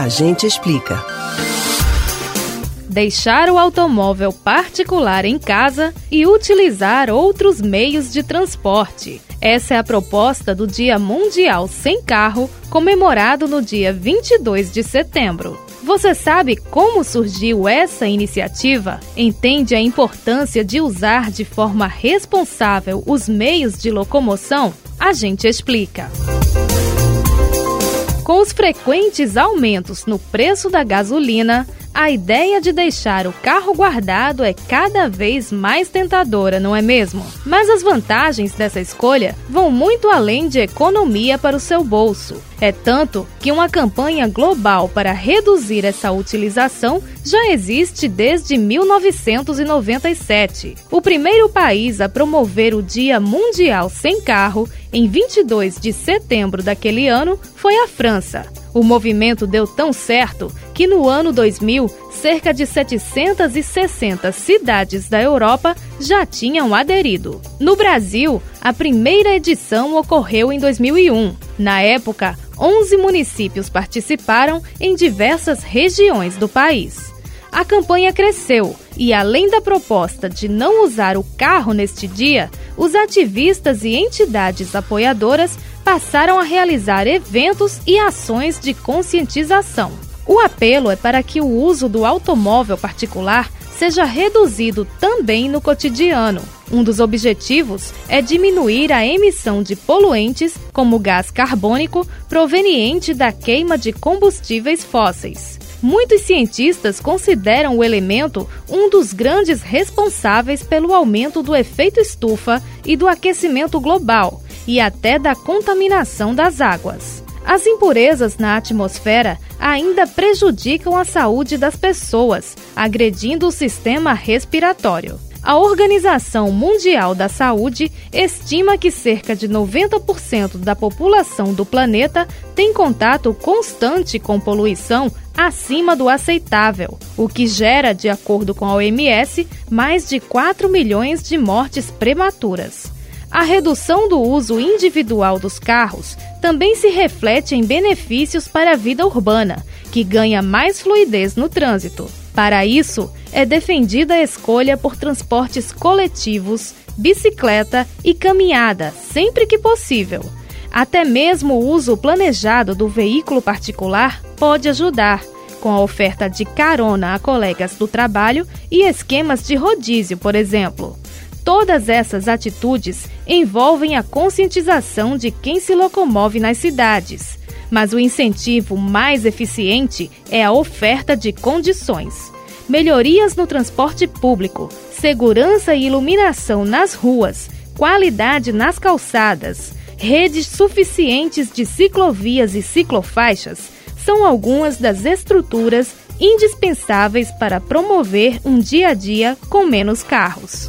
A gente explica. Deixar o automóvel particular em casa e utilizar outros meios de transporte. Essa é a proposta do Dia Mundial Sem Carro, comemorado no dia 22 de setembro. Você sabe como surgiu essa iniciativa? Entende a importância de usar de forma responsável os meios de locomoção? A gente explica. Com os frequentes aumentos no preço da gasolina, a ideia de deixar o carro guardado é cada vez mais tentadora, não é mesmo? Mas as vantagens dessa escolha vão muito além de economia para o seu bolso. É tanto que uma campanha global para reduzir essa utilização já existe desde 1997. O primeiro país a promover o Dia Mundial Sem Carro, em 22 de setembro daquele ano, foi a França. O movimento deu tão certo que no ano 2000, cerca de 760 cidades da Europa já tinham aderido. No Brasil, a primeira edição ocorreu em 2001. Na época, 11 municípios participaram em diversas regiões do país. A campanha cresceu e, além da proposta de não usar o carro neste dia, os ativistas e entidades apoiadoras passaram a realizar eventos e ações de conscientização. O apelo é para que o uso do automóvel particular seja reduzido também no cotidiano. Um dos objetivos é diminuir a emissão de poluentes, como gás carbônico, proveniente da queima de combustíveis fósseis. Muitos cientistas consideram o elemento um dos grandes responsáveis pelo aumento do efeito estufa e do aquecimento global e até da contaminação das águas. As impurezas na atmosfera ainda prejudicam a saúde das pessoas, agredindo o sistema respiratório. A Organização Mundial da Saúde estima que cerca de 90% da população do planeta tem contato constante com poluição acima do aceitável, o que gera, de acordo com a OMS, mais de 4 milhões de mortes prematuras. A redução do uso individual dos carros também se reflete em benefícios para a vida urbana, que ganha mais fluidez no trânsito. Para isso, é defendida a escolha por transportes coletivos, bicicleta e caminhada, sempre que possível. Até mesmo o uso planejado do veículo particular pode ajudar, com a oferta de carona a colegas do trabalho e esquemas de rodízio, por exemplo. Todas essas atitudes envolvem a conscientização de quem se locomove nas cidades, mas o incentivo mais eficiente é a oferta de condições. Melhorias no transporte público, segurança e iluminação nas ruas, qualidade nas calçadas, redes suficientes de ciclovias e ciclofaixas são algumas das estruturas indispensáveis para promover um dia a dia com menos carros.